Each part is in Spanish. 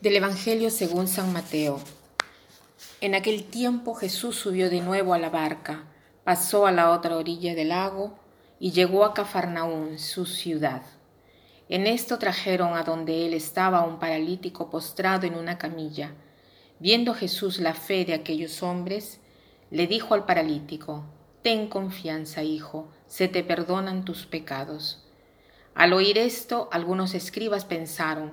Del Evangelio según San Mateo. En aquel tiempo Jesús subió de nuevo a la barca, pasó a la otra orilla del lago y llegó a Cafarnaún, su ciudad. En esto trajeron a donde él estaba un paralítico postrado en una camilla. Viendo Jesús la fe de aquellos hombres, le dijo al paralítico, Ten confianza, hijo, se te perdonan tus pecados. Al oír esto, algunos escribas pensaron,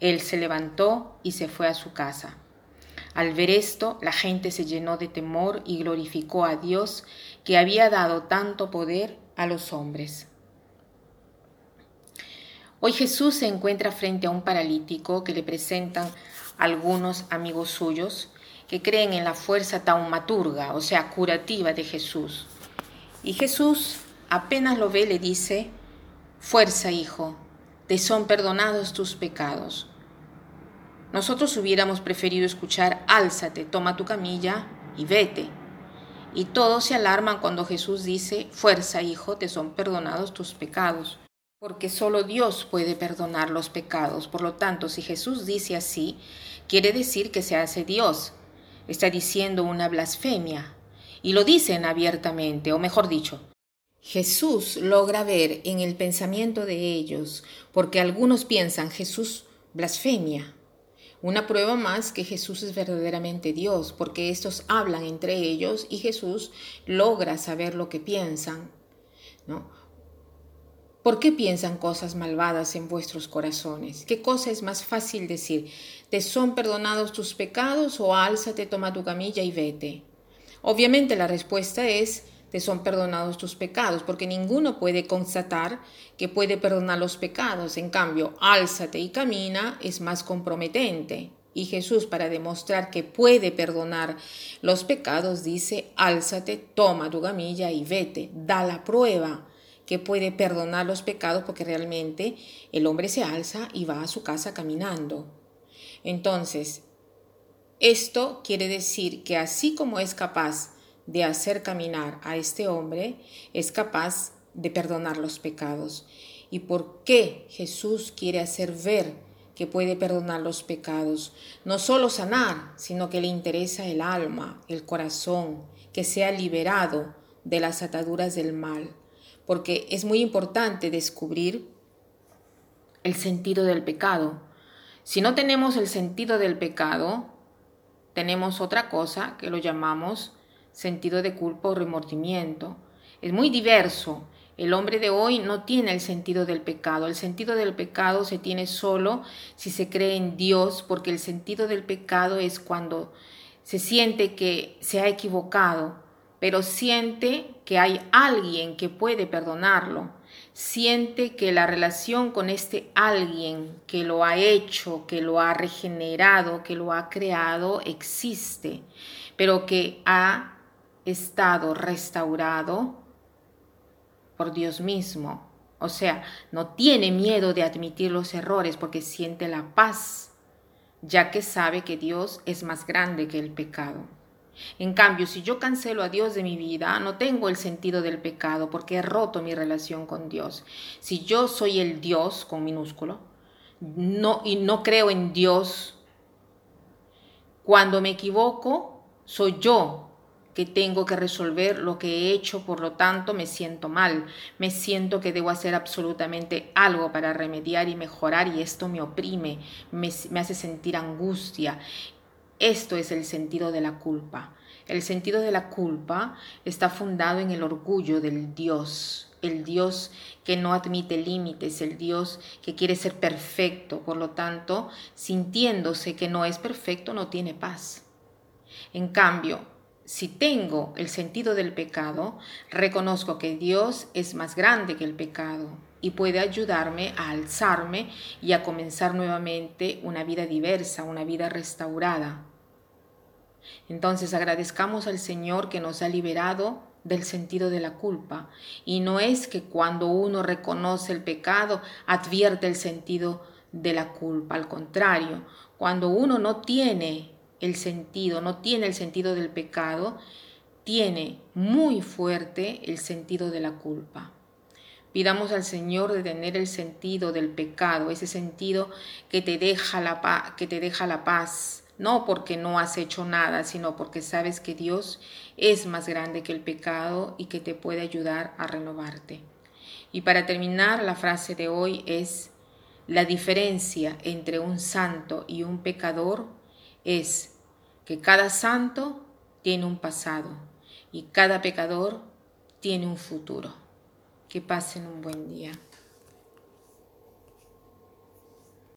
Él se levantó y se fue a su casa. Al ver esto, la gente se llenó de temor y glorificó a Dios que había dado tanto poder a los hombres. Hoy Jesús se encuentra frente a un paralítico que le presentan algunos amigos suyos que creen en la fuerza taumaturga, o sea, curativa de Jesús. Y Jesús apenas lo ve le dice, Fuerza, hijo, te son perdonados tus pecados. Nosotros hubiéramos preferido escuchar, álzate, toma tu camilla y vete. Y todos se alarman cuando Jesús dice, fuerza, hijo, te son perdonados tus pecados. Porque solo Dios puede perdonar los pecados. Por lo tanto, si Jesús dice así, quiere decir que se hace Dios. Está diciendo una blasfemia. Y lo dicen abiertamente, o mejor dicho, Jesús logra ver en el pensamiento de ellos, porque algunos piensan Jesús blasfemia. Una prueba más que Jesús es verdaderamente Dios, porque estos hablan entre ellos y Jesús logra saber lo que piensan. ¿no? ¿Por qué piensan cosas malvadas en vuestros corazones? ¿Qué cosa es más fácil decir? ¿Te son perdonados tus pecados o álzate, toma tu camilla y vete? Obviamente la respuesta es te son perdonados tus pecados, porque ninguno puede constatar que puede perdonar los pecados. En cambio, álzate y camina es más comprometente. Y Jesús, para demostrar que puede perdonar los pecados, dice, álzate, toma tu gamilla y vete, da la prueba que puede perdonar los pecados porque realmente el hombre se alza y va a su casa caminando. Entonces, esto quiere decir que así como es capaz de hacer caminar a este hombre, es capaz de perdonar los pecados. ¿Y por qué Jesús quiere hacer ver que puede perdonar los pecados? No solo sanar, sino que le interesa el alma, el corazón, que sea liberado de las ataduras del mal. Porque es muy importante descubrir el sentido del pecado. Si no tenemos el sentido del pecado, tenemos otra cosa que lo llamamos sentido de culpa o remordimiento. Es muy diverso. El hombre de hoy no tiene el sentido del pecado. El sentido del pecado se tiene solo si se cree en Dios, porque el sentido del pecado es cuando se siente que se ha equivocado, pero siente que hay alguien que puede perdonarlo. Siente que la relación con este alguien que lo ha hecho, que lo ha regenerado, que lo ha creado, existe, pero que ha estado restaurado por Dios mismo. O sea, no tiene miedo de admitir los errores porque siente la paz, ya que sabe que Dios es más grande que el pecado. En cambio, si yo cancelo a Dios de mi vida, no tengo el sentido del pecado porque he roto mi relación con Dios. Si yo soy el Dios con minúsculo, no y no creo en Dios, cuando me equivoco, soy yo que tengo que resolver lo que he hecho, por lo tanto me siento mal, me siento que debo hacer absolutamente algo para remediar y mejorar y esto me oprime, me, hace sentir angustia. Esto es el sentido de la culpa. El sentido de la culpa está fundado en el orgullo del Dios, el Dios que no admite límites, el Dios que quiere ser perfecto, por lo tanto, sintiéndose que no es perfecto, no tiene paz. En cambio, si tengo el sentido del pecado, reconozco que Dios es más grande que el pecado. y puede ayudarme a alzarme y a comenzar nuevamente una vida diversa, una vida restaurada. Entonces agradezcamos al Señor que nos ha liberado del sentido de la culpa. Y no es que cuando uno reconoce el pecado advierte el sentido de la culpa. Al contrario, cuando uno no tiene el sentido, no tiene el sentido del pecado, tiene muy fuerte el sentido de la culpa. Pidamos al Señor de tener el sentido del pecado, ese sentido que te deja la, que te deja la paz, no porque no has hecho nada, sino porque sabes que Dios es más grande que el pecado y que te puede ayudar a renovarte. Y para terminar, la frase de hoy es, la diferencia entre un santo y un pecador es que cada santo tiene un pasado y cada pecador tiene un futuro. Que pasen un buen día.